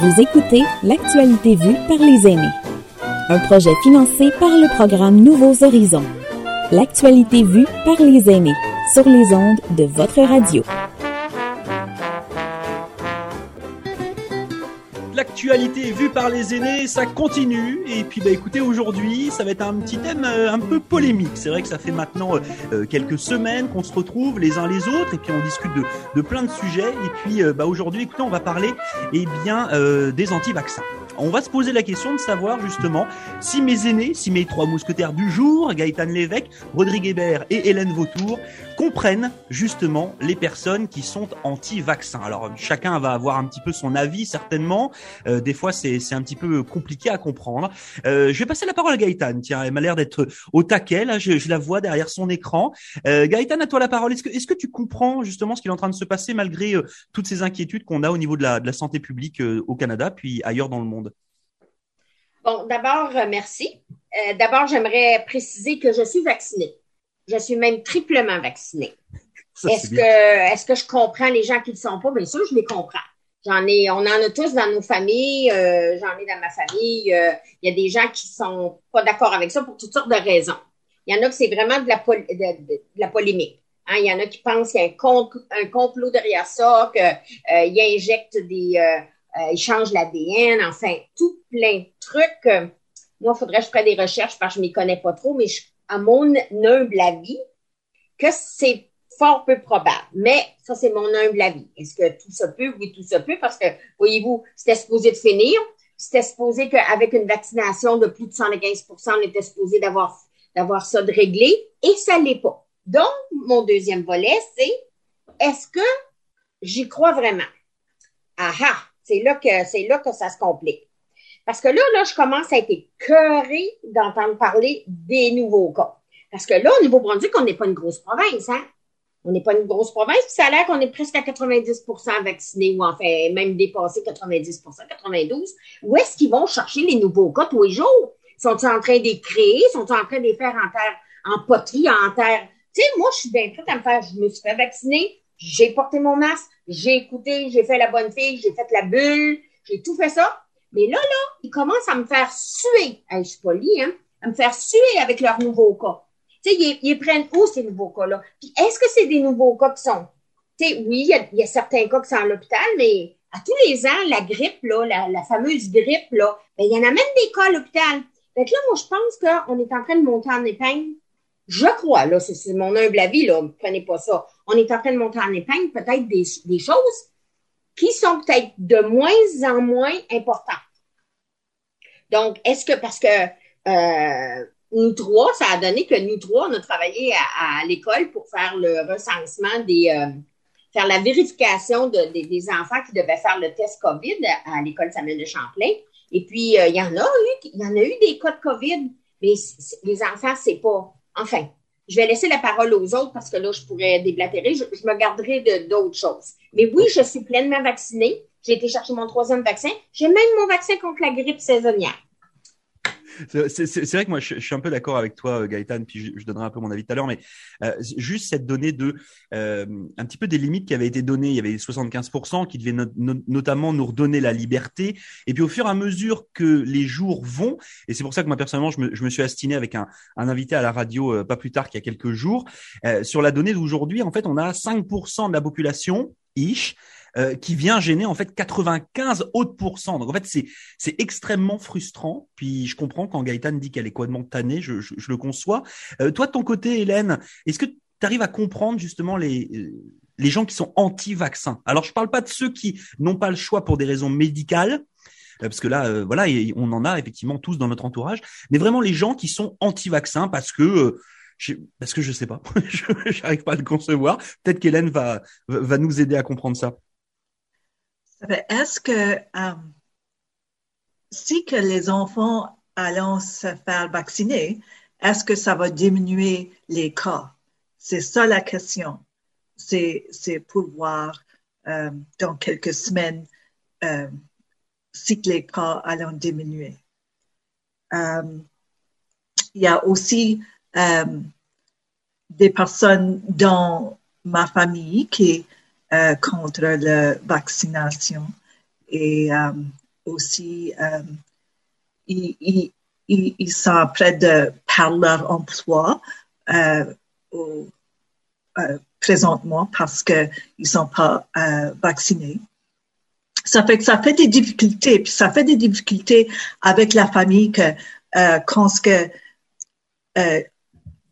Vous écoutez L'actualité vue par les aînés. Un projet financé par le programme Nouveaux Horizons. L'actualité vue par les aînés sur les ondes de votre radio. Vue par les aînés, ça continue. Et puis, bah, écoutez, aujourd'hui, ça va être un petit thème euh, un peu polémique. C'est vrai que ça fait maintenant euh, euh, quelques semaines qu'on se retrouve les uns les autres et puis on discute de, de plein de sujets. Et puis, bah, aujourd'hui, écoutez, on va parler, eh bien, des anti-vaccins. On va se poser la question de savoir justement si mes aînés, si mes trois mousquetaires du jour, Gaëtan Lévesque, Rodrigue Hébert et Hélène Vautour, comprennent justement les personnes qui sont anti-vaccins. Alors chacun va avoir un petit peu son avis certainement. Euh, des fois c'est un petit peu compliqué à comprendre. Euh, je vais passer la parole à Gaëtan. Tiens, elle m'a l'air d'être au taquet là. Je, la vois derrière son écran. Euh, à toi la parole. Est-ce que est-ce que tu comprends justement ce qui est en train de se passer malgré euh, toutes ces inquiétudes qu'on a au niveau de la, de la santé publique euh, au Canada puis ailleurs dans le monde? Bon, d'abord, euh, merci. Euh, d'abord, j'aimerais préciser que je suis vaccinée. Je suis même triplement vaccinée. Est-ce que, est-ce que je comprends les gens qui ne le sont pas? Bien sûr, je les comprends. J'en ai, on en a tous dans nos familles. Euh, j'en ai dans ma famille. Il y a des gens qui sont pas d'accord avec ça pour toutes sortes de raisons. Il y en a que c'est vraiment de la, de, la polémique. Hein? Il y en a qui pensent qu'il y a un, un complot derrière ça, qu'ils injectent des, euh, il change l'ADN, enfin, tout plein de trucs. Euh, moi, il faudrait que je fasse des recherches parce que je ne m'y connais pas trop, mais à mon humble avis, que c'est fort peu probable. Mais ça, c'est mon humble avis. Est-ce que tout ça peut? Oui, tout ça peut, parce que, voyez-vous, c'était supposé de finir. C'était supposé qu'avec une vaccination de plus de 115% on était supposé d'avoir, d'avoir ça de réglé, et ça l'est pas. Donc, mon deuxième volet, c'est est-ce que j'y crois vraiment? Ah ah! C'est là que c'est là que ça se complique. Parce que là, là, je commence à être écœurée d'entendre parler des nouveaux cas. Parce que là, au Nouveau-Brunswick, on n'est pas une grosse province, hein? On n'est pas une grosse province, puis ça a l'air qu'on est presque à 90% vaccinés, ou enfin, même dépassé 90% 92 Où est-ce qu'ils vont chercher les nouveaux cas tous les jours? Sont-ils en train de les créer? Sont-ils en train de les faire en terre, en poterie, en terre? Tu sais, moi, je suis bien prête à me faire, je me suis fait vacciner, j'ai porté mon masque, j'ai écouté, j'ai fait la bonne fille, j'ai fait la bulle, j'ai tout fait ça. Mais là, là, ils commencent à me faire suer. je suis polie, hein? À me faire suer avec leurs nouveaux cas. Tu sais, ils, prennent où ces nouveaux cas-là? Puis est-ce que c'est des nouveaux cas qui sont? Tu sais, oui, il y, a, certains cas qui sont à l'hôpital, mais à tous les ans, la grippe, là, la, fameuse grippe, là, ben, il y en a même des cas à l'hôpital. Fait là, moi, je pense qu'on est en train de monter en épingle je crois, là, c'est mon humble avis, là, prenez pas ça. On est en train de monter en épingle peut-être des choses qui sont peut-être de moins en moins importantes. Donc, est-ce que parce que euh, nous trois, ça a donné que nous trois, on a travaillé à, l'école pour faire le recensement des euh, faire la vérification de, des enfants qui devaient faire le test COVID à l'école Samuel de Champlain. Et puis, euh, il y en a eu, il y en a eu des cas de COVID, mais les enfants, c'est pas Enfin, je vais laisser la parole aux autres parce que là, je pourrais déblatérer. Je, me garderai de d'autres choses. Mais oui, je suis pleinement vaccinée. J'ai été chercher mon troisième vaccin. J'ai même mon vaccin contre la grippe saisonnière. C'est vrai que moi, je, suis un peu d'accord avec toi, euh, Gaëtan, puis je, donnerai un peu mon avis tout à l'heure, mais euh, juste cette donnée de euh, un petit peu des limites qui avaient été données. Il y avait 75% qui devaient notamment nous redonner la liberté. Et puis au fur et à mesure que les jours vont, et c'est pour ça que moi personnellement, je me, je me suis astiné avec un, un, invité à la radio pas plus tard qu'il y a quelques jours sur la donnée d'aujourd'hui. En fait, on a 5% de la population ish euh, qui vient gêner en fait 95 autres pourcents. Donc en fait c'est c'est extrêmement frustrant. Puis je comprends quand Gaëtan dit qu'elle est complètement tannée, je, je, je le conçois. Euh, toi de ton côté, Hélène, est-ce que tu arrives à comprendre justement les les gens qui sont anti-vaccins? Alors je parle pas de ceux qui n'ont pas le choix pour des raisons médicales, euh, parce que là, voilà, on en a effectivement tous dans notre entourage, mais vraiment les gens qui sont anti-vaccins parce que je, parce que je sais pas, je n'arrive pas à le concevoir. Peut-être qu'Hélène va va nous aider à comprendre ça. Est-ce que euh, si les enfants allons se faire vacciner, est-ce que ça va diminuer les cas? C'est ça la question. C'est, pour voir euh, dans quelques semaines euh, si les cas allons diminuer. il y a aussi des personnes dans ma famille qui euh, contre la vaccination. Et euh, aussi, ils, ils, sont près de perdre leur emploi présentement parce qu'ils ne sont pas vaccinés. Ça fait que ça fait des difficultés, puis ça fait des difficultés avec la famille que quand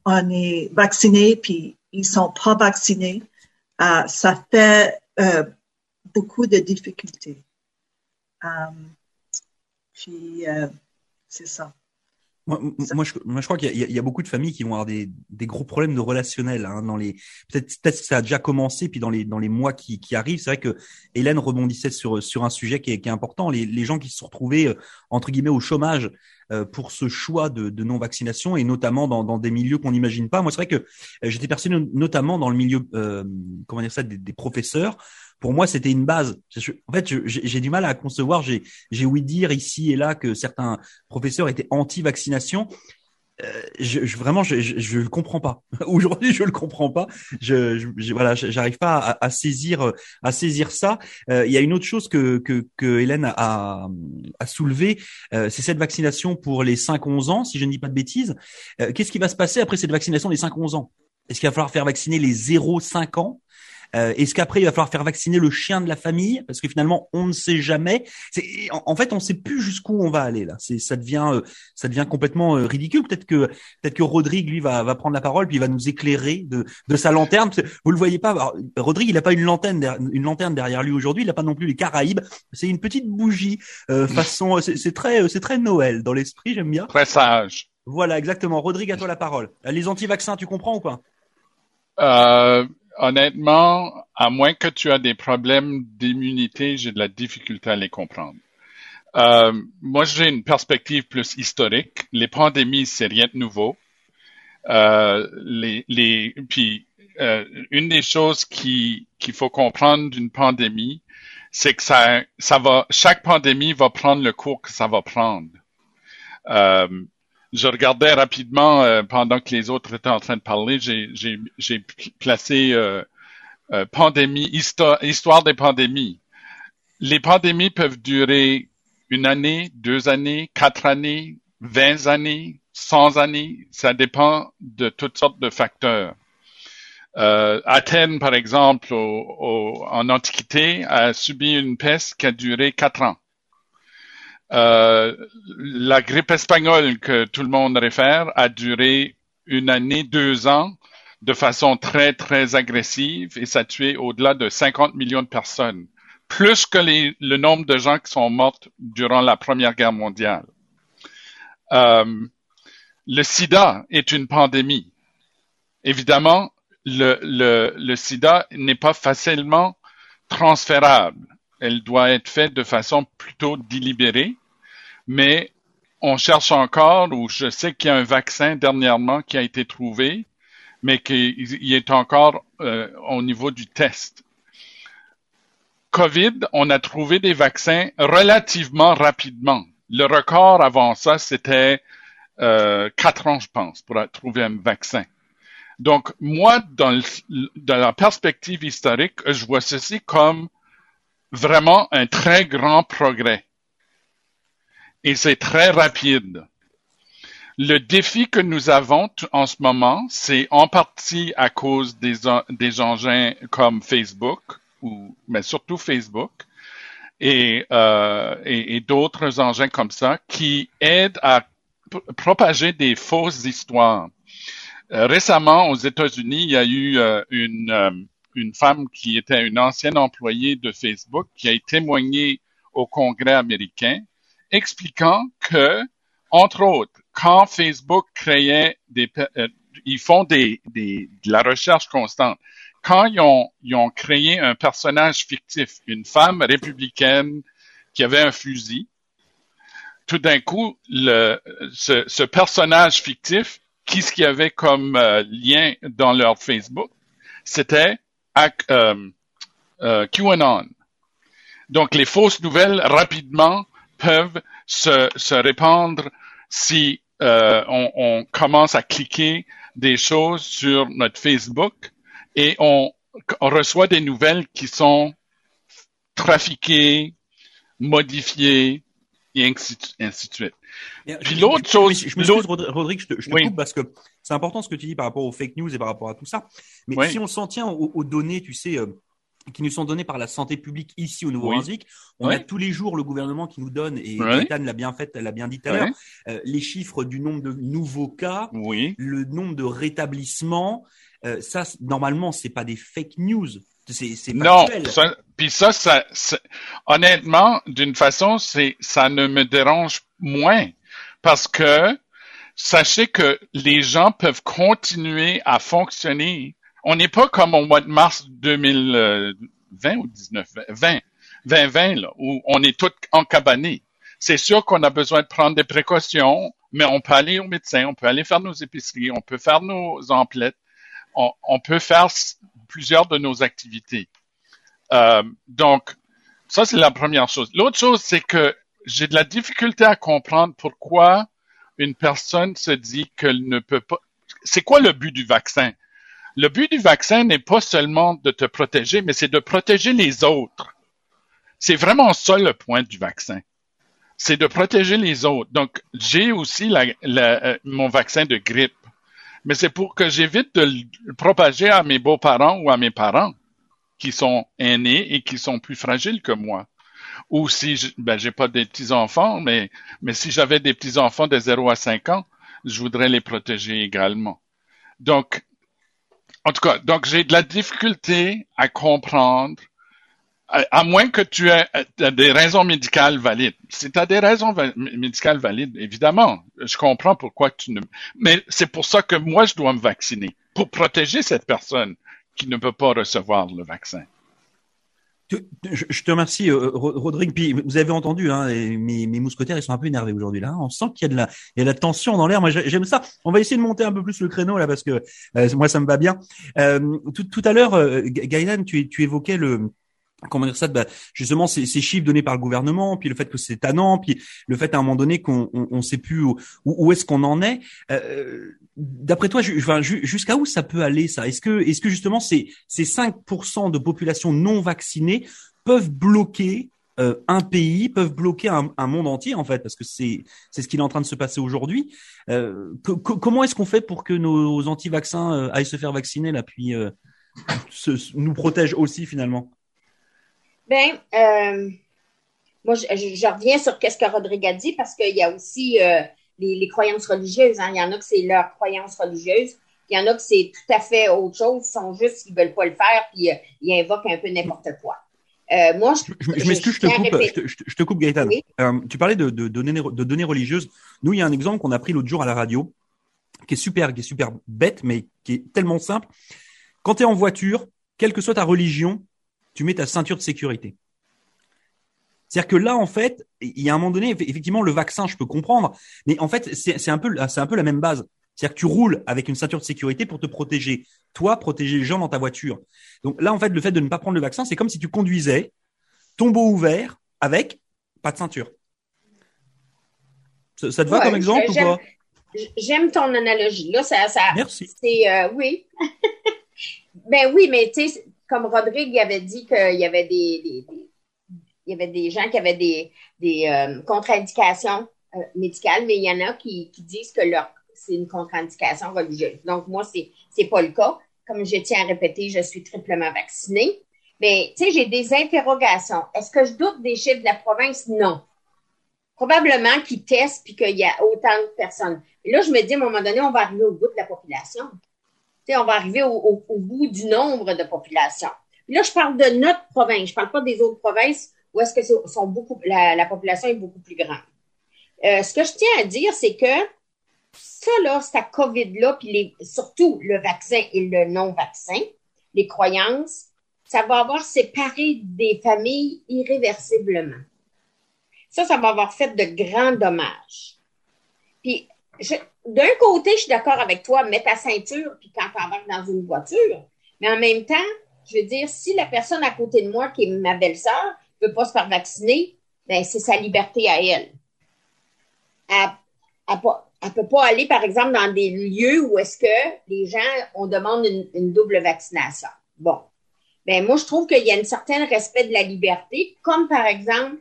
on est vacciné puis ils sont pas vaccinés, euh, ça fait euh, beaucoup de difficultés. Euh, puis c'est ça. Moi, moi, je, moi, je crois qu'il y, y, a beaucoup de familles qui vont avoir des, des gros problèmes de relationnel hein, dans les. Peut-être, peut-être que ça a déjà commencé, puis dans les dans les mois qui, qui arrivent, c'est vrai que Hélène rebondissait sur sur un sujet qui est, qui est important. Les, les gens qui se sont retrouvés entre guillemets au chômage euh, pour ce choix de, de non-vaccination et notamment dans, dans des milieux qu'on n'imagine pas. Moi, c'est vrai que euh, j'étais persuadé notamment dans le milieu, euh, comment dire ça, des, des professeurs. Pour moi, c'était une base. En fait, j'ai du mal à concevoir. J'ai, ouï dire ici et là que certains professeurs étaient anti-vaccination. Euh, je, je, vraiment, je, je, le comprends pas. Aujourd'hui, je le comprends pas. Je, je voilà, j'arrive pas à, à, saisir, à saisir ça. Euh, il y a une autre chose que que, que Hélène a, a soulevé, euh, c'est cette vaccination pour les 5-11 ans, si je ne dis pas de bêtises. Euh, qu'est-ce qui va se passer après cette vaccination des 5-11 ans? Est-ce qu'il va falloir faire vacciner les 0-5 ans? Euh, Est-ce qu'après il va falloir faire vacciner le chien de la famille? Parce que finalement on ne sait jamais. En, en, fait, on ne sait plus jusqu'où on va aller là. Ça devient euh, ça devient complètement euh, ridicule. Peut-être que peut-être que Rodrigue lui va va prendre la parole puis il va nous éclairer de de sa lanterne. Vous le voyez pas. Alors, Rodrigue, il n'a pas une lanterne une lanterne derrière lui aujourd'hui. Il n'a pas non plus les Caraïbes. C'est une petite bougie euh, façon. C'est très c'est très Noël dans l'esprit. J'aime bien. Très sage. Voilà, exactement. Rodrigue, à toi la parole. Les anti-vaccins, tu comprends ou pas? Euh, honnêtement, à moins que tu aies des problèmes d'immunité, j'ai de la difficulté à les comprendre. Euh, moi, j'ai une perspective plus historique. Les pandémies, c'est rien de nouveau. Euh, les, puis, euh, une des choses qui qu'il faut comprendre d'une pandémie, c'est que ça, ça va, chaque pandémie va prendre le cours que ça va prendre. Euh, je regardais rapidement euh, pendant que les autres étaient en train de parler. J'ai placé euh, euh, pandémie, histoire, histoire des pandémies. Les pandémies peuvent durer une année, deux années, quatre années, vingt années, cent années. Ça dépend de toutes sortes de facteurs. Euh, Athènes, par exemple, au, en Antiquité, a subi une peste qui a duré quatre ans. Euh, la grippe espagnole que tout le monde réfère a duré une année, deux ans de façon très, très agressive et ça a tué au-delà de 50 millions de personnes, plus que le nombre de gens qui sont morts durant la Première Guerre mondiale. Euh, le sida est une pandémie. Évidemment, le sida n'est pas facilement transférable. Elle doit être faite de façon plutôt délibérée mais on cherche encore, ou je sais qu'il y a un vaccin dernièrement qui a été trouvé, mais qu'il est encore euh, au niveau du test. COVID, on a trouvé des vaccins relativement rapidement. Le record avant ça, c'était euh, quatre ans, je pense, pour trouver un vaccin. Donc, moi, dans, dans la perspective historique, je vois ceci comme vraiment un très grand progrès et c'est très rapide. Le défi que nous avons en ce moment, c'est en partie à cause des, engins comme Facebook, ou mais surtout Facebook, et, euh, et d'autres engins comme ça, qui aident à propager des fausses histoires. Euh, récemment, aux États-Unis, il y a eu euh, une, euh, une femme qui était une ancienne employée de Facebook qui a témoigné au Congrès américain expliquant que, entre autres, quand Facebook créait des, euh, ils font de la recherche constante. Quand ils ont, ils ont créé un personnage fictif, une femme républicaine qui avait un fusil, tout d'un coup, le, ce, ce, personnage fictif, qu'est-ce qu'il y avait comme euh, lien dans leur Facebook? C'était euh, euh, QAnon. Donc, les fausses nouvelles, rapidement, peuvent se, se répandre si euh, on, on, commence à cliquer des choses sur notre Facebook et on, on reçoit des nouvelles qui sont trafiquées, modifié, et ainsi, de suite. Puis l'autre chose, je m'excuse, Rodrigue, je te, je te coupe parce que c'est important ce que tu dis par rapport aux fake news et par rapport à tout ça. Mais si on s'en tient aux, données, tu sais, euh, qui nous sont données par la santé publique ici au Nouveau-Brunswick. On a tous les jours le gouvernement qui nous donne, et Ethan l'a bien fait, l'a bien dit tout à l'heure, euh, les chiffres du nombre de nouveaux cas, le nombre de rétablissements. Euh, ça, normalement, c'est pas des fake news. C'est, c'est non, puis ça, ça, honnêtement, d'une façon, c'est, ça ne me dérange moins parce que sachez que les gens peuvent continuer à fonctionner on n'est pas comme au mois de mars 2020 ou 19, 20, 2020, là, où on est tous encabanés. C'est sûr qu'on a besoin de prendre des précautions, mais on peut aller au médecin, on peut aller faire nos épiceries, on peut faire nos emplettes, on, peut faire plusieurs de nos activités. Euh, donc, ça, c'est la première chose. L'autre chose, c'est que j'ai de la difficulté à comprendre pourquoi une personne se dit qu'elle ne peut pas. C'est quoi le but du vaccin? Le but du vaccin n'est pas seulement de te protéger, mais c'est de protéger les autres. C'est vraiment ça le point du vaccin. C'est de protéger les autres. Donc, j'ai aussi euh, mon vaccin de grippe, mais c'est pour que j'évite de le propager à mes beaux-parents ou à mes parents qui sont aînés et qui sont plus fragiles que moi. Ou si, je, ben, j'ai pas des petits-enfants, mais, mais si j'avais des petits-enfants de 0 à 5 ans, je voudrais les protéger également. Donc, en tout cas, donc j'ai de la difficulté à comprendre, à, moins que tu aies, des raisons médicales valides. Si tu as des raisons médicales valides, évidemment, je comprends pourquoi tu ne... Mais c'est pour ça que moi, je dois me vacciner, pour protéger cette personne qui ne peut pas recevoir le vaccin. Je te remercie, euh, Rodrigue. Puis vous avez entendu, hein, mes, mes, mousquetaires, ils sont un peu énervés aujourd'hui. Là, on sent qu'il y a de la, il y a de la tension dans l'air. Moi, j'aime ça. On va essayer de monter un peu plus le créneau là, parce que euh, moi, ça me va bien. Euh, tout, à l'heure, Gaëlan, tu évoquais le comment dire ça bah, justement ces, ces, chiffres donnés par le gouvernement puis le fait que c'est tannant puis le fait à un moment donné qu'on on, on sait plus où, où est-ce qu'on en est. Euh, d'après toi jusqu'à où ça peut aller ça? Est-ce que est-ce que justement ces ces 5% de population non vaccinée peuvent bloquer euh, un pays peuvent bloquer un, un, monde entier en fait? Parce que c'est c'est ce qui est en train de se passer aujourd'hui. Euh, comment est-ce qu'on fait pour que nos anti-vaccins euh, aillent se faire vacciner là puis euh, se, nous protègent aussi finalement? Ben, euh, moi, je, reviens sur ce que Rodrigue a dit parce qu'il y a aussi euh, les, croyances religieuses. Hein. Il y en a que c'est leur croyance religieuse. Il y en a que c'est tout à fait autre chose. Ils sont juste qu'ils veulent pas le faire puis euh, ils invoquent un peu n'importe quoi. moi, je, je, m'excuse, je, te coupe, je, te coupe, Gaëtan. tu parlais de, de, données, de données religieuses. Nous, il y a un exemple qu'on a pris l'autre jour à la radio, qui est super, qui est super bête, mais qui est tellement simple. Quand tu es en voiture, quelle que soit ta religion, tu mets ta ceinture de sécurité. C'est-à-dire que là, en fait, il y a un moment donné, effectivement, le vaccin, je peux comprendre, mais en fait, c'est un peu, c'est un peu la même base. C'est-à-dire que tu roules avec une ceinture de sécurité pour te protéger. Toi, protéger les gens dans ta voiture. Donc là, en fait, le fait de ne pas prendre le vaccin, c'est comme si tu conduisais tombeau ouvert avec pas de ceinture. Ça, te va comme exemple ou pas? J'aime ton analogie. Là, ça, ça Merci. Euh, oui. ben oui, mais tu sais, comme Rodrigue avait dit qu'il y avait des, gens qui avaient des, euh, contre-indications euh, médicales, mais il y en a qui, qui disent que leur c'est une contre-indication religieuse. Donc, moi, c'est n'est pas le cas. Comme je tiens à répéter, je suis triplement vaccinée. Mais, tu sais, j'ai des interrogations. Est-ce que je doute des chiffres de la province? Non. Probablement qu'ils testent puis qu'il y a autant de personnes. Et là, je me dis, à un moment donné, on va arriver au bout de la population on va arriver au, bout du nombre de populations. là, je parle de notre province, je parle pas des autres provinces où est-ce que sont beaucoup, la, population est beaucoup plus grande. Euh, ce que je tiens à dire, c'est que ça, là, cette COVID-là, puis surtout le vaccin et le non-vaccin, les croyances, ça va avoir séparé des familles irréversiblement. Ça, ça va avoir fait de grands dommages. Puis, d'un côté, je suis d'accord avec toi, mets ta ceinture, puis quand tu embarques dans une voiture. Mais en même temps, je veux dire, si la personne à côté de moi, qui est ma belle-sœur, ne veut pas se faire vacciner, ben, c'est sa liberté à elle. Elle ne peut pas aller, par exemple, dans des lieux où est-ce que les gens, on demande une, double vaccination. Bon. Ben, moi, je trouve qu'il y a un certain respect de la liberté, comme par exemple,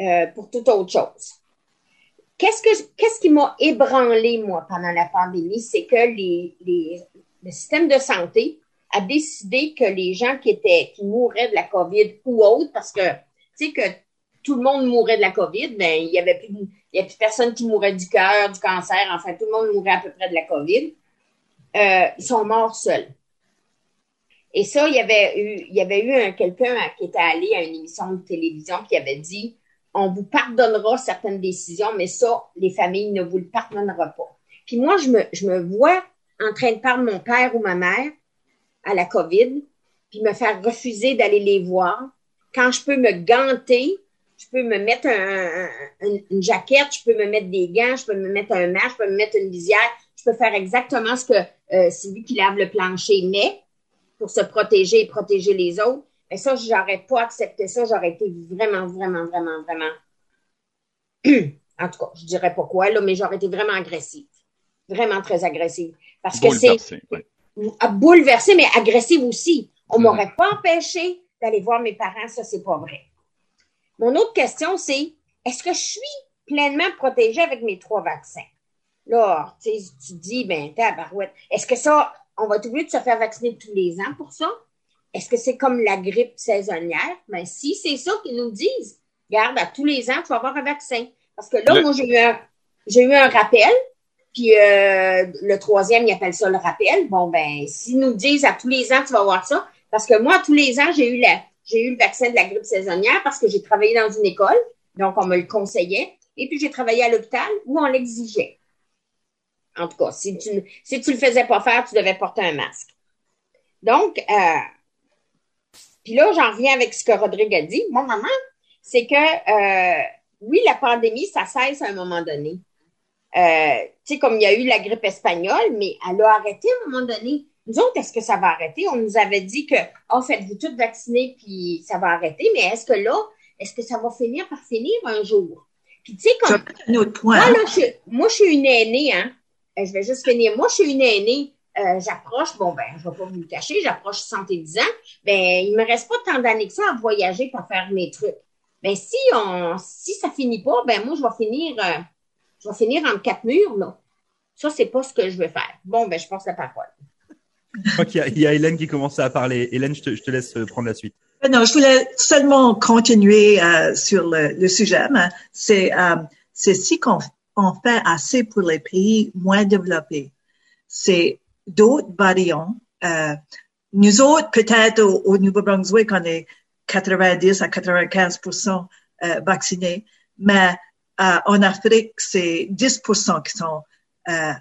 euh, pour toute autre chose. Qu'est-ce, que, qu'est-ce qui m'a ébranlé, moi, pendant la pandémie? C'est que les, les, le système de santé a décidé que les gens qui étaient, qui mouraient de la COVID ou autre, parce que, tu sais, que tout le monde mourait de la COVID, ben, il y avait plus, il y avait plus personne qui mourait du cœur, du cancer, enfin, tout le monde mourait à peu près de la COVID. Euh, ils sont morts seuls. Et ça, il y avait eu, il y avait eu quelqu'un qui était allé à une émission de télévision qui avait dit, on vous pardonnera certaines décisions, mais ça, les familles ne vous le pardonneront pas. Puis moi, je me, je me vois en train de perdre mon père ou ma mère à la COVID, puis me faire refuser d'aller les voir. Quand je peux me ganter, je peux me mettre un, une jaquette, je peux me mettre des gants, je peux me mettre un masque, je peux me mettre une visière, je peux faire exactement ce que euh, celui qui lave le plancher met pour se protéger et protéger les autres. Mais ça, j'aurais pas accepté ça. J'aurais été vraiment, vraiment, vraiment, vraiment. en tout cas, je dirais pas quoi, là, mais j'aurais été vraiment agressive. Vraiment très agressive. Parce que c'est. Bouleversée, mais agressive aussi. On m'aurait pas empêché d'aller voir mes parents, ça, c'est pas vrai. Mon autre question, c'est est-ce que je suis pleinement protégée avec mes trois vaccins? Là, tu dis, ben, barouette. est-ce que ça, on va être obligé de se faire vacciner tous les ans pour ça? Est-ce que c'est comme la grippe saisonnière? Ben, si c'est ça qu'ils nous disent, garde, à tous les ans, tu vas avoir un vaccin. Parce que là, moi, j'ai eu un, j'ai eu un rappel, puis euh, le troisième, il appelle ça le rappel. Bon, ben, s'ils nous disent à tous les ans, tu vas avoir ça, parce que moi, tous les ans, j'ai eu la, j'ai eu le vaccin de la grippe saisonnière parce que j'ai travaillé dans une école, donc on me le conseillait, et puis j'ai travaillé à l'hôpital où on l'exigeait. En tout cas, si tu si tu le faisais pas faire, tu devais porter un masque. Donc, euh, puis là, j'en reviens avec ce que Rodrigue a dit. Mon maman, c'est que euh, oui, la pandémie, ça cesse à un moment donné. Euh, tu sais, comme il y a eu la grippe espagnole, mais elle a arrêté à un moment donné. Nous autres, est-ce que ça va arrêter? On nous avait dit que, oh, faites-vous toutes vacciner, puis ça va arrêter. Mais est-ce que là, est-ce que ça va finir par finir un jour? Puis, tu sais, comme. Un autre point. Moi, là, je, moi, je suis une aînée, hein. Euh, je vais juste finir. Moi, je suis une aînée. Euh, j'approche, bon, ben, je vais pas vous le cacher, j'approche 70 ans. Ben, il me reste pas tant d'années que ça à voyager pour faire mes trucs. Ben, si on, si ça finit pas, ben, moi, je vais finir, euh, je vais finir en quatre murs, là. Ça, c'est pas ce que je veux faire. Bon, ben, je passe la parole. Je crois qu'il y, a Hélène qui commence à parler. Hélène, je te, je te laisse prendre la suite. Non, je voulais seulement continuer sur le, le sujet. C'est c'est si qu'on on fait assez pour les pays moins développés. C'est d'autres variants. Euh, nous autres, peut-être au, Nouveau-Brunswick, on est 90 à 95% euh, vaccinés, mais euh, en Afrique, c'est 10% qui sont euh,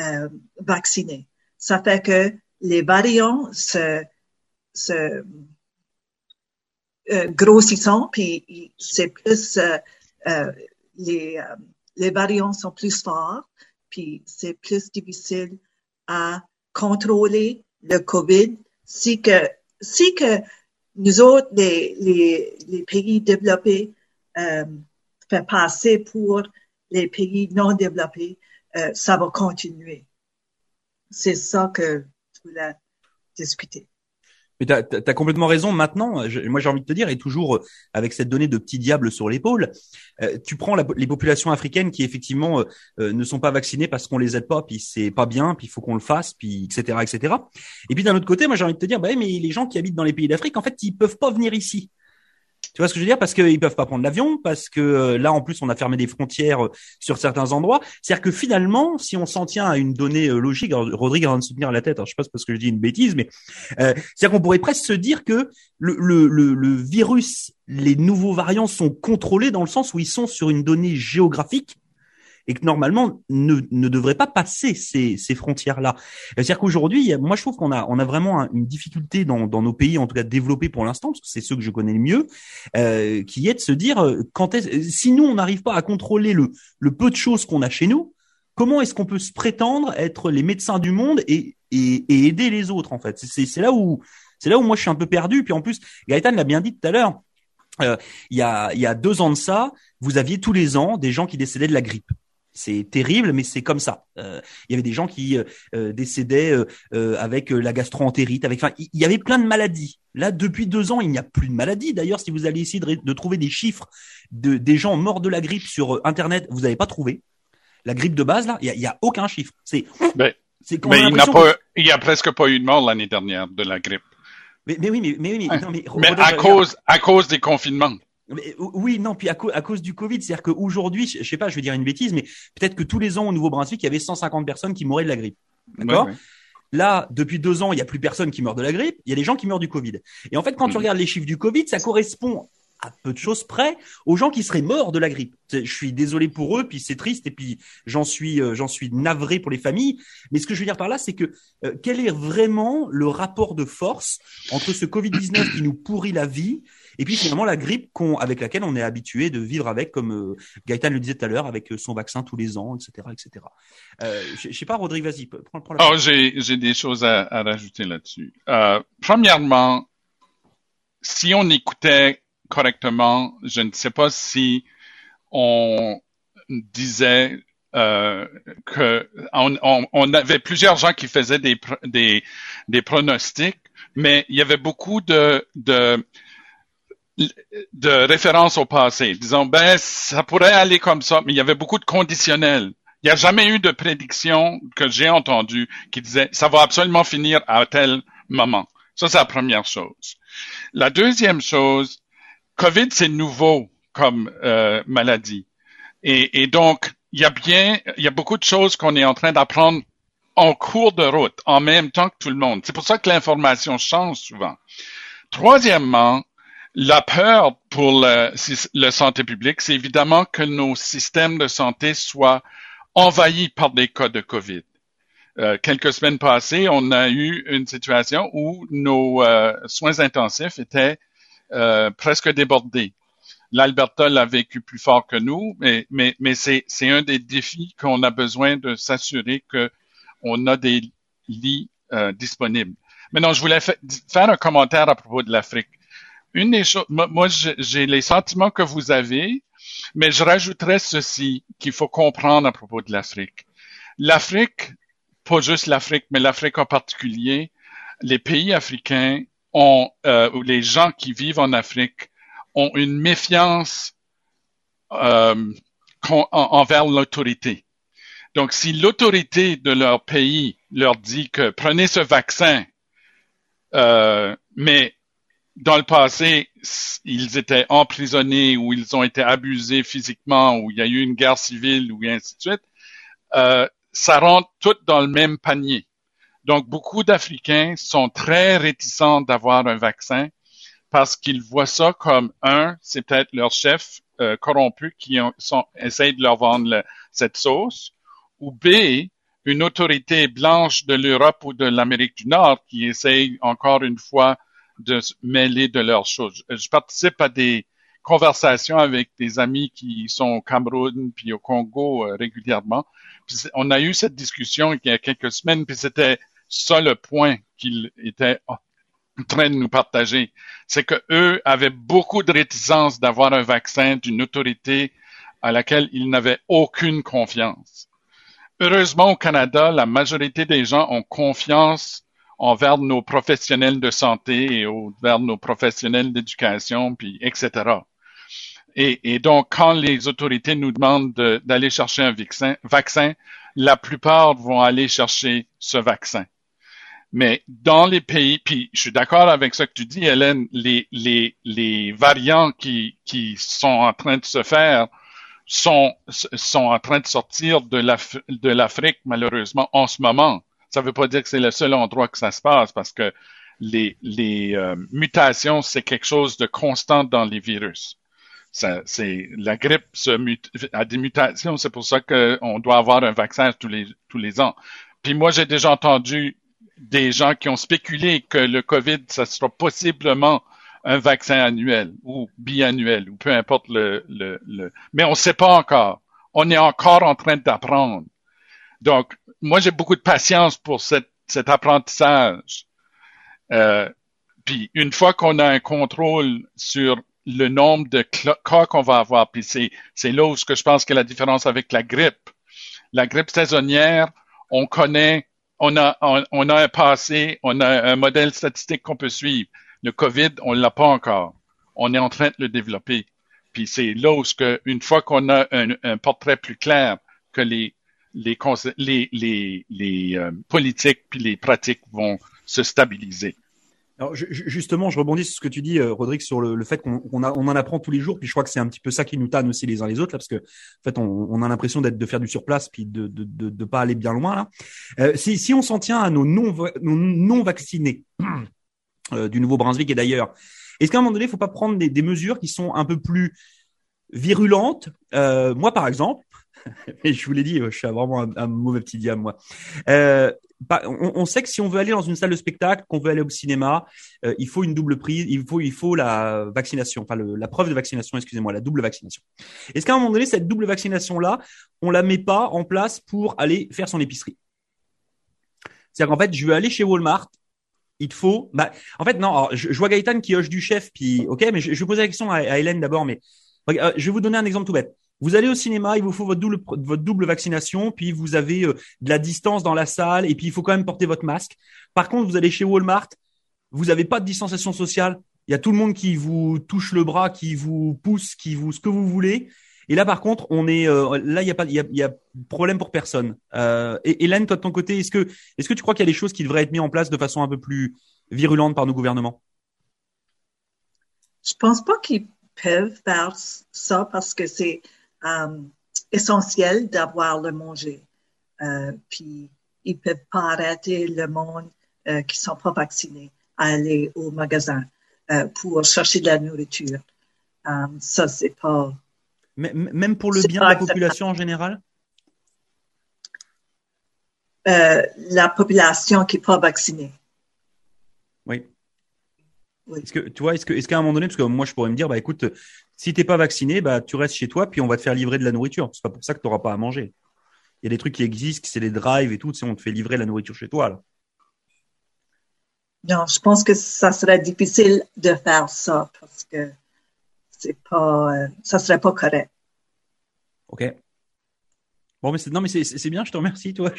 euh, vaccinés. Ça fait que les variants se, se euh, grossissant, puis c'est plus les les variants sont plus forts, puis c'est plus difficile à contrôler le COVID si que, si que nous autres, les, les, les pays développés, euh, fait passer pour les pays non développés, euh, ça va continuer. C'est ça que je voulais discuter. Mais tu as, complètement raison. Maintenant, moi j'ai envie de te dire, et toujours euh, avec cette donnée de petit diable sur l'épaule, euh, tu prends les populations africaines qui effectivement euh, ne sont pas vaccinées parce qu'on les aide pas, puis c'est pas bien, puis il faut qu'on le fasse, puis etc. etc. Et puis d'un autre côté, moi j'ai envie de te dire, bah mais les gens qui habitent dans les pays d'Afrique, en fait, ils peuvent pas venir ici. Tu vois ce que je veux dire? Parce qu'ils peuvent pas prendre l'avion, parce que euh, là en plus on a fermé des frontières euh, sur certains endroits. C'est-à-dire que finalement, si on s'en tient à une donnée euh, logique, Rodrigue a de se tenir la tête. Alors, je sais pas parce que je dis une bêtise, mais euh, c'est-à-dire qu'on pourrait presque se dire que le virus, les nouveaux variants sont contrôlés dans le sens où ils sont sur une donnée géographique et que normalement ne, ne devrait pas passer ces, ces frontières-là. C'est-à-dire qu'aujourd'hui, moi je trouve qu'on a, on a vraiment une difficulté dans, dans nos pays, en tout cas développés pour l'instant, parce que c'est ceux que je connais le mieux, euh, qui est de se dire euh, quand est si nous on n'arrive pas à contrôler le, le peu de choses qu'on a chez nous, comment est-ce qu'on peut se prétendre être les médecins du monde et, et, et aider les autres en fait? C'est là où c'est là où moi je suis un peu perdu. Puis en plus, Gaëtan l'a bien dit tout à l'heure. Euh, il, y a, il y a deux ans de ça, vous aviez tous les ans des gens qui décédaient de la grippe. C'est terrible, mais c'est comme ça. Euh, il y avait des gens qui euh, décédaient avec la gastroentérite, avec. Enfin, il y avait plein de maladies. Là, depuis deux ans, il n'y a plus de maladies. D'ailleurs, si vous allez essayer de, trouver des chiffres de des gens morts de la grippe sur Internet, vous n'avez pas trouvé. La grippe de base, là, il y a, aucun chiffre. C'est. Mais, mais il n'a pas, il y a presque pas eu de mort l'année dernière de la grippe. Mais, mais oui, mais, mais, mais, non, mais, mais à cause, à cause des confinements. Mais, oui, non, puis à, cause du Covid, c'est-à-dire qu'aujourd'hui, je, sais pas, je vais dire une bêtise, mais peut-être que tous les ans au Nouveau-Brunswick, il y avait 150 personnes qui mouraient de la grippe. D'accord Là, depuis deux ans, il n'y a plus personne qui meurt de la grippe, il y a des gens qui meurent du Covid. Et en fait, quand tu mm. regardes les chiffres du Covid, ça correspond à peu de choses près aux gens qui seraient morts de la grippe. Je suis désolé pour eux, puis c'est triste, et puis j'en suis, euh, j'en suis navré pour les familles. Mais ce que je veux dire par là, c'est que euh, quel est vraiment le rapport de force entre ce Covid-19 qui nous pourrit la vie et puis finalement la grippe avec laquelle on est habitué de vivre avec, comme euh, Gaëtan le disait tout à l'heure, avec son vaccin tous les ans, etc., etc. Euh, je, sais pas, Rodrigue, vas-y, prends, prends la. Oh, j'ai j'ai des choses à, à rajouter là-dessus. Euh, premièrement, si on écoutait correctement. Je ne sais pas si on disait euh, que on, avait plusieurs gens qui faisaient des, des, des pronostics, mais il y avait beaucoup de, de de références au passé. Disons, ben, ça pourrait aller comme ça, mais il y avait beaucoup de conditionnels. Il n'y a jamais eu de prédiction que j'ai entendue qui disait ça va absolument finir à tel moment. Ça, c'est la première chose. La deuxième chose, COVID, c'est nouveau comme euh, maladie. Et, et, donc, il y a bien, il y a beaucoup de choses qu'on est en train d'apprendre en cours de route, en même temps que tout le monde. C'est pour ça que l'information change souvent. Troisièmement, la peur pour la, santé publique, c'est évidemment que nos systèmes de santé soient envahis par des cas de COVID. Euh, quelques semaines passées, on a eu une situation où nos euh, soins intensifs étaient euh, presque débordé. L'Alberta l'a vécu plus fort que nous, mais, c'est, un des défis qu'on a besoin de s'assurer qu'on a des lits euh, disponibles. Maintenant, je voulais faire un commentaire à propos de l'Afrique. Une des choses, moi, j'ai les sentiments que vous avez, mais je rajouterais ceci qu'il faut comprendre à propos de l'Afrique. L'Afrique, pas juste l'Afrique, mais l'Afrique en particulier, les pays africains euh, les gens qui vivent en Afrique ont une méfiance euh, envers l'autorité. Donc, si l'autorité de leur pays leur dit que prenez ce vaccin, euh, mais dans le passé, ils étaient emprisonnés ou ils ont été abusés physiquement ou il y a eu une guerre civile ou ainsi de suite, ça rentre tout dans le même panier. Donc, beaucoup d'Africains sont très réticents d'avoir un vaccin parce qu'ils voient ça comme un, c'est peut-être leur chef euh, corrompu qui ont, sont, de leur vendre cette sauce, ou B, une autorité blanche de l'Europe ou de l'Amérique du Nord qui essaye encore une fois de se mêler de leurs choses. Je participe à des conversations avec des amis qui sont au Cameroun puis au Congo euh, régulièrement. on a eu cette discussion il y a quelques semaines, puis c'était ça le point qu'il était en train de nous partager. C'est que eux avaient beaucoup de réticence d'avoir un vaccin d'une autorité à laquelle ils n'avaient aucune confiance. Heureusement, au Canada, la majorité des gens ont confiance envers nos professionnels de santé et envers nos professionnels d'éducation, puis etc. Et, donc, quand les autorités nous demandent d'aller chercher un vaccin, la plupart vont aller chercher ce vaccin. Mais dans les pays, puis je suis d'accord avec ce que tu dis, Hélène, les, les, les variants qui, qui sont en train de se faire sont, sont en train de sortir de l'Afrique, malheureusement, en ce moment. Ça ne veut pas dire que c'est le seul endroit que ça se passe parce que les, les euh, mutations, c'est quelque chose de constant dans les virus. C'est la grippe se mute, a des mutations, c'est pour ça qu'on doit avoir un vaccin tous les tous les ans. Puis moi, j'ai déjà entendu des gens qui ont spéculé que le COVID, ça sera possiblement un vaccin annuel ou biannuel ou peu importe le, mais on ne sait pas encore. On est encore en train d'apprendre. Donc, moi, j'ai beaucoup de patience pour cet, apprentissage. Euh, puis, une fois qu'on a un contrôle sur le nombre de cas qu'on va avoir, puis c'est, c'est là où je pense que la différence avec la grippe, La grippe saisonnière, on connaît, on a, on, a un passé, on a un modèle statistique qu'on peut suivre. Le COVID, on l'a pas encore. On est en train de le développer. Puis c'est là où, une fois qu'on a un, portrait plus clair que les les, les, les, euh, politiques puis les pratiques vont se stabiliser. Alors justement, je rebondis sur ce que tu dis, euh, Rodrigue, sur le, fait qu'on on, on, en apprend tous les jours. Puis je crois que c'est un petit peu ça qui nous tanne aussi les uns les autres, là, parce que en fait, on, on a l'impression d'être de faire du surplace, puis de de, de, de pas aller bien loin. Là. Euh, si, si on s'en tient à nos non non vaccinés euh, du Nouveau-Brunswick et d'ailleurs, est-ce qu'à un moment donné, il faut pas prendre des, des, mesures qui sont un peu plus virulentes? Euh, Moi, par exemple, je vous l'ai dit, je suis vraiment un, un mauvais petit diable, moi. Euh, on, sait que si on veut aller dans une salle de spectacle, qu'on veut aller au cinéma, euh, il faut une double prise, il faut il faut la vaccination, enfin la preuve de vaccination, excusez-moi, la double vaccination. Est-ce qu'à un moment donné cette double vaccination là, on la met pas en place pour aller faire son épicerie? C'est-à-dire qu'en fait, je veux aller chez Walmart, il te faut, bah, en fait non, je, vois Gaëtan qui hoche du chef, puis ok, mais je, je vais poser la question à, à Hélène d'abord, mais euh, je vais vous donner un exemple tout bête. Vous allez au cinéma, il vous faut votre double, votre double vaccination, puis vous avez euh, de la distance dans la salle, et puis il faut quand même porter votre masque. Par contre, vous allez chez Walmart, vous n'avez pas de distanciation sociale. Il y a tout le monde qui vous touche le bras, qui vous pousse, qui vous ce que vous voulez. Et là, par contre, on est euh, là, il y a pas, il y a, problème pour personne. Euh, et Hélène, toi de ton côté, est-ce que est-ce que tu crois qu'il y a des choses qui devraient être mises en place de façon un peu plus virulente par nos gouvernements? Je pense pas qu'ils peuvent faire ça parce que c'est euh, essentiel d'avoir le manger. Euh, puis ils peuvent pas arrêter le monde euh, qui sont pas vaccinés à aller au magasin euh, pour chercher de la nourriture. Euh, ça c'est pas. même pour le bien de la population en général? La population qui n'est pas vaccinée. Oui. oui. Est-ce que tu vois, est-ce que, est-ce qu'à un moment donné, parce que moi je pourrais me dire, bah écoute, si t'es pas vacciné, bah tu restes chez toi, puis on va te faire livrer de la nourriture. C'est pas pour ça que tu n'auras pas à manger. Il y a des trucs qui existent, c'est les drives et tout, tu sais, on te fait livrer la nourriture chez toi. Là. Non, je pense que ça serait difficile de faire ça parce que c'est pas, euh, ça serait pas correct. Ok. Bon, mais c'est, non, mais c'est, bien, je te remercie, toi.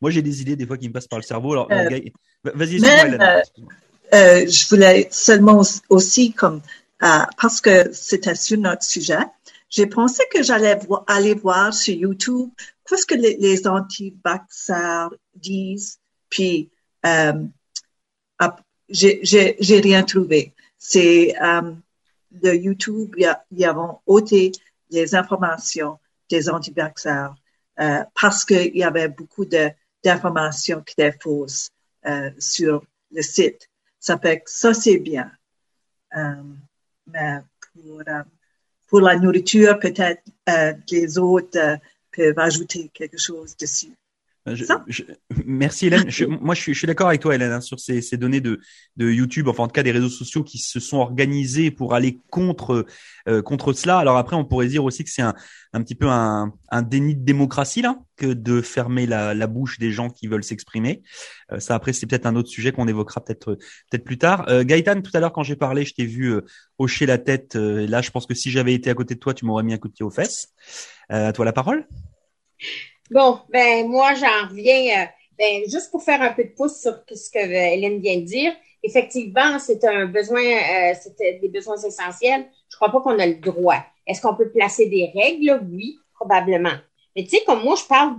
moi, j'ai des idées des fois qui me passent par le cerveau. Alors, euh, vas-y, euh, euh, je voulais seulement aussi comme parce que c'était sur notre sujet, j'ai pensé que j'allais aller voir sur YouTube qu'est-ce que les, anti-vaxxers disent, puis euh, j'ai rien trouvé. C'est euh, le YouTube, ils avons ôté les informations des anti-vaxxers euh, parce qu'il y avait beaucoup d'informations qui étaient fausses euh, sur le site. Ça fait que ça, c'est bien. Euh, pour, euh, pour la nourriture, peut-être euh, les autres euh, peuvent ajouter quelque chose dessus. Merci Hélène. moi, je suis, d'accord avec toi, Hélène, hein, sur ces, ces, données de, de YouTube, enfin en tout cas des réseaux sociaux qui se sont organisés pour aller contre euh, contre cela. Alors après, on pourrait dire aussi que c'est un, un petit peu un, un, déni de démocratie là, que de fermer la, la bouche des gens qui veulent s'exprimer. Euh, ça, après, c'est peut-être un autre sujet qu'on évoquera peut-être peut-être plus tard. Euh, Gaëtan, tout à l'heure quand j'ai parlé, je t'ai vu euh, hocher la tête. là, je pense que si j'avais été à côté de toi, tu m'aurais mis un coup de pied aux fesses. à toi la parole. Bon, ben moi, j'en reviens, euh, ben, juste pour faire un peu de pouce sur ce que euh, Hélène vient de dire. Effectivement, c'est un besoin, euh, c'est des besoins essentiels. Je crois pas qu'on a le droit. Est-ce qu'on peut placer des règles? Oui, probablement. Mais tu sais, comme moi, je parle,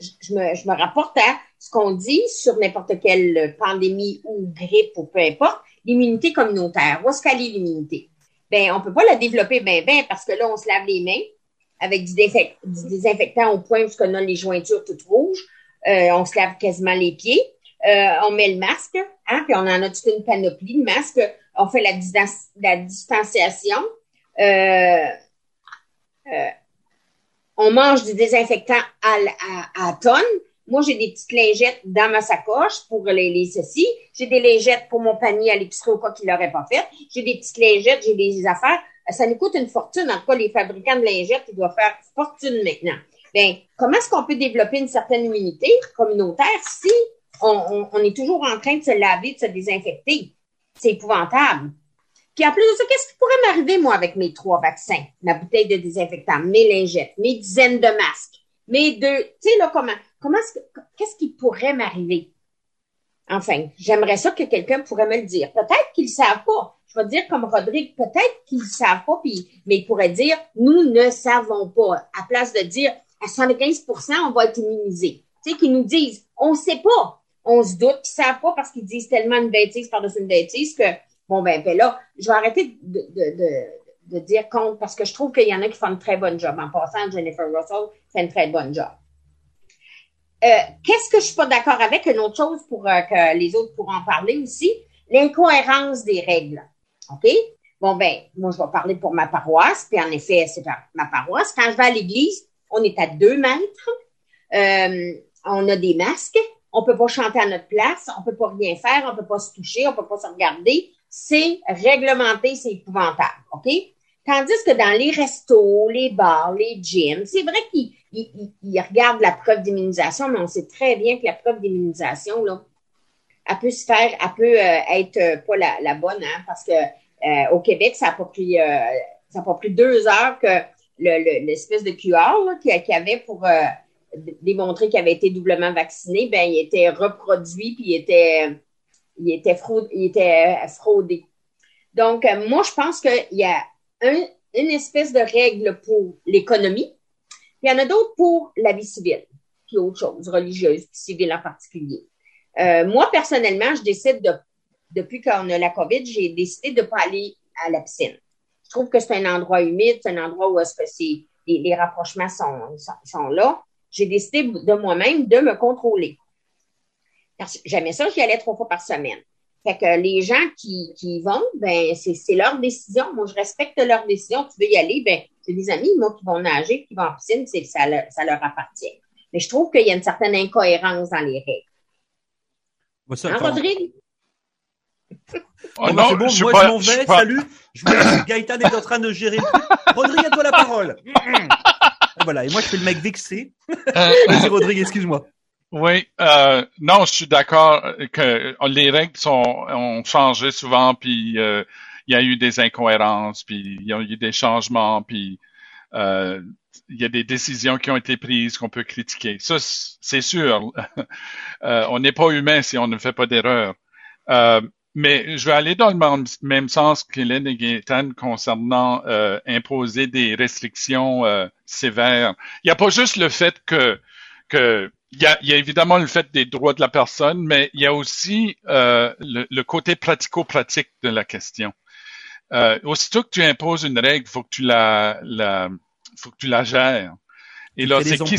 je me, je me rapporte à ce qu'on dit sur n'importe quelle pandémie ou grippe ou peu importe, l'immunité communautaire. Où est-ce qu'elle est l'immunité? Ben, on peut pas la développer ben, ben, parce que là, on se lave les mains, avec du, désinfectant au point où on a les jointures toutes rouges. Euh, on se lave quasiment les pieds. Euh, on met le masque, hein, puis on en a toute une panoplie de masques. On fait la, distanciation. Euh, on mange du désinfectant à, à, à tonnes. Moi, j'ai des petites lingettes dans ma sacoche pour les, les ceci. J'ai des lingettes pour mon panier à l'épicerie au cas qu'il l'aurait pas fait. J'ai des petites lingettes, j'ai des affaires ça nous coûte une fortune. En tout cas, les fabricants de lingettes, ils doivent faire fortune maintenant. Bien, comment est-ce qu'on peut développer une certaine immunité communautaire si on, est toujours en train de se laver, de se désinfecter? C'est épouvantable. Puis en plus de ça, qu'est-ce qui pourrait m'arriver, moi, avec mes trois vaccins? Ma bouteille de désinfectant, mes lingettes, mes dizaines de masques. Mais de, tu sais, là, comment, comment, qu'est-ce qui pourrait m'arriver? Enfin, j'aimerais ça que quelqu'un pourrait me le dire. Peut-être qu'ils ne savent pas. Je vais dire comme Rodrigue, peut-être qu'ils ne savent pas, mais ils pourraient dire, nous ne savons pas. À place de dire, à 75% on va être immunisé. Tu sais, qu'ils nous disent, on ne sait pas. On se doute qu'ils ne savent pas parce qu'ils disent tellement une bêtise par-dessus une bêtise que, bon, ben, ben là, je vais arrêter de, de, de, dire compte parce que je trouve qu'il y en a qui font un très bon job. En passant, Jennifer Russell fait une très bonne job. Euh, qu'est-ce que je suis pas d'accord avec? Une autre chose pour euh, que les autres pourront en parler aussi, l'incohérence des règles. OK? Bon, ben, moi, je vais parler pour ma paroisse, puis en effet, c'est ma paroisse. Quand je vais à l'église, on est à deux mètres, euh, on a des masques, on peut pas chanter à notre place, on peut pas rien faire, on peut pas se toucher, on peut pas se regarder. C'est réglementé, c'est épouvantable. OK? Tandis que dans les restos, les bars, les gyms, c'est vrai qu'ils il, regarde la preuve d'immunisation, mais on sait très bien que la preuve d'immunisation, là, elle peut se faire, peut euh, être euh, pas la, bonne, hein, parce que euh, au Québec, ça a pas pris deux heures que l'espèce de QR qu'il y avait pour démontrer qu'il avait été doublement vacciné, ben il était reproduit puis il était il était était fraudé. Donc moi je pense qu'il y a une espèce de règle pour l'économie, il y en a d'autres pour la vie civile, puis autre chose, religieuse, puis civile en particulier. Euh, moi, personnellement, je décide de, depuis qu'on a la COVID, j'ai décidé de ne pas aller à la piscine. Je trouve que c'est un endroit humide, c'est un endroit où est-ce que c'est, les, rapprochements sont, sont, là. J'ai décidé de moi-même de me contrôler. J'aimais ça, j'y allais trois fois par semaine. Fait que les gens qui, qui y vont, ben, c'est leur décision. Moi, je respecte leur décision. Tu veux y aller, ben, c'est des amis, moi, qui vont nager, qui vont en piscine, ça, ça leur appartient. Mais je trouve qu'il y a une certaine incohérence dans les règles. Hein, Rodrigue? Oh non, c'est bon, je moi je m'en vais, salut. Je vois Gaëtan est en train de gérer. Rodrigue, à toi la parole. voilà, et moi je fais le mec vexé. Euh. Vas-y Rodrigue, excuse-moi. Oui, euh, non, je suis d'accord que les règles sont, ont changé souvent, puis euh, il y a eu des incohérences, puis il y a eu des changements, puis euh, il y a des décisions qui ont été prises qu'on peut critiquer. Ça, c'est sûr. euh, on n'est pas humain si on ne fait pas d'erreur. Euh, mais je vais aller dans le même sens qu'Hélène et Gaëtan concernant euh, imposer des restrictions euh, sévères. Il n'y a pas juste le fait que, que il y, a, il y a, évidemment le fait des droits de la personne, mais il y a aussi euh, le, le, côté pratico-pratique de la question. Euh, aussitôt que tu imposes une règle, faut que tu la, la faut que tu la gères. Et là, c'est qui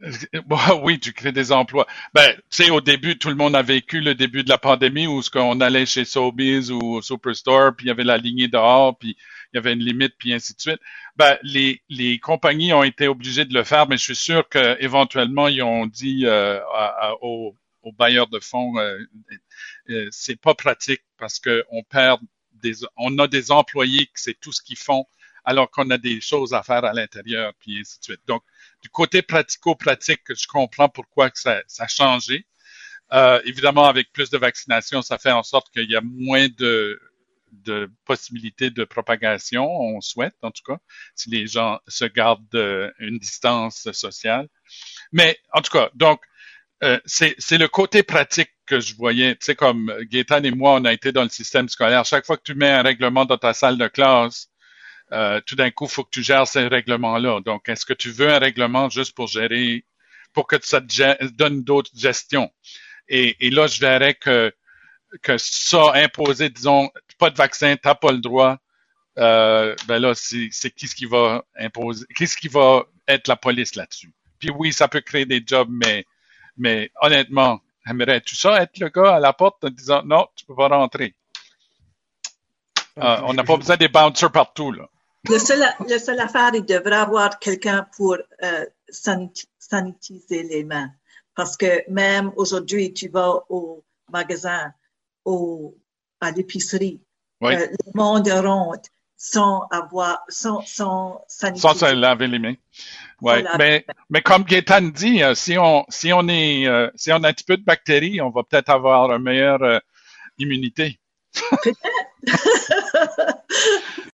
oui, tu crées des emplois. Ben, tu sais, au début, tout le monde a vécu le début de la pandémie où ce qu'on allait chez Sobeys ou Superstore, puis il y avait la lignée dehors, puis il y avait une limite, puis ainsi de suite. Ben, les, les compagnies ont été obligées de le faire, mais je suis sûr qu'éventuellement, ils ont dit euh, aux, bailleurs de fonds, euh, euh, c'est pas pratique parce qu'on perd des, on a des employés que c'est tout ce qu'ils font, alors qu'on a des choses à faire à l'intérieur, puis ainsi de suite. Donc, du côté pratico-pratique, je comprends pourquoi ça, a changé. Euh, évidemment, avec plus de vaccination, ça fait en sorte qu'il y a moins de, possibilités de propagation, on souhaite en tout cas, si les gens se gardent une distance sociale. Mais en tout cas, donc, euh, c'est le côté pratique que je voyais. Tu sais, comme Gaétan et moi, on a été dans le système scolaire. Chaque fois que tu mets un règlement dans ta salle de classe, euh, tout d'un coup, il faut que tu gères ces règlements-là. Donc, est-ce que tu veux un règlement juste pour gérer, pour que ça te donne d'autres gestions? Et, et, là, je verrais que, que ça imposer, disons, pas de vaccin, t'as pas le droit. Euh, ben là, c'est qui ce qui va imposer, qui ce qui va être la police là-dessus? Puis oui, ça peut créer des jobs, mais, mais honnêtement, aimerais-tu ça être le gars à la porte en disant non, tu peux pas rentrer? Euh, on n'a pas besoin des bouncers partout, là. Le seul, le seul affaire, il devrait avoir quelqu'un pour euh, sanitiser les mains. Parce que même aujourd'hui, tu vas au magasin, au, à l'épicerie, oui. euh, le monde rentre sans avoir, sans, sans sanitiser. Sans se laver les mains. Ouais. Mais, mais comme Gaétan dit, euh, si on, si on est, euh, si on a un petit peu de bactéries, on va peut-être avoir une meilleure euh, immunité. Peut-être.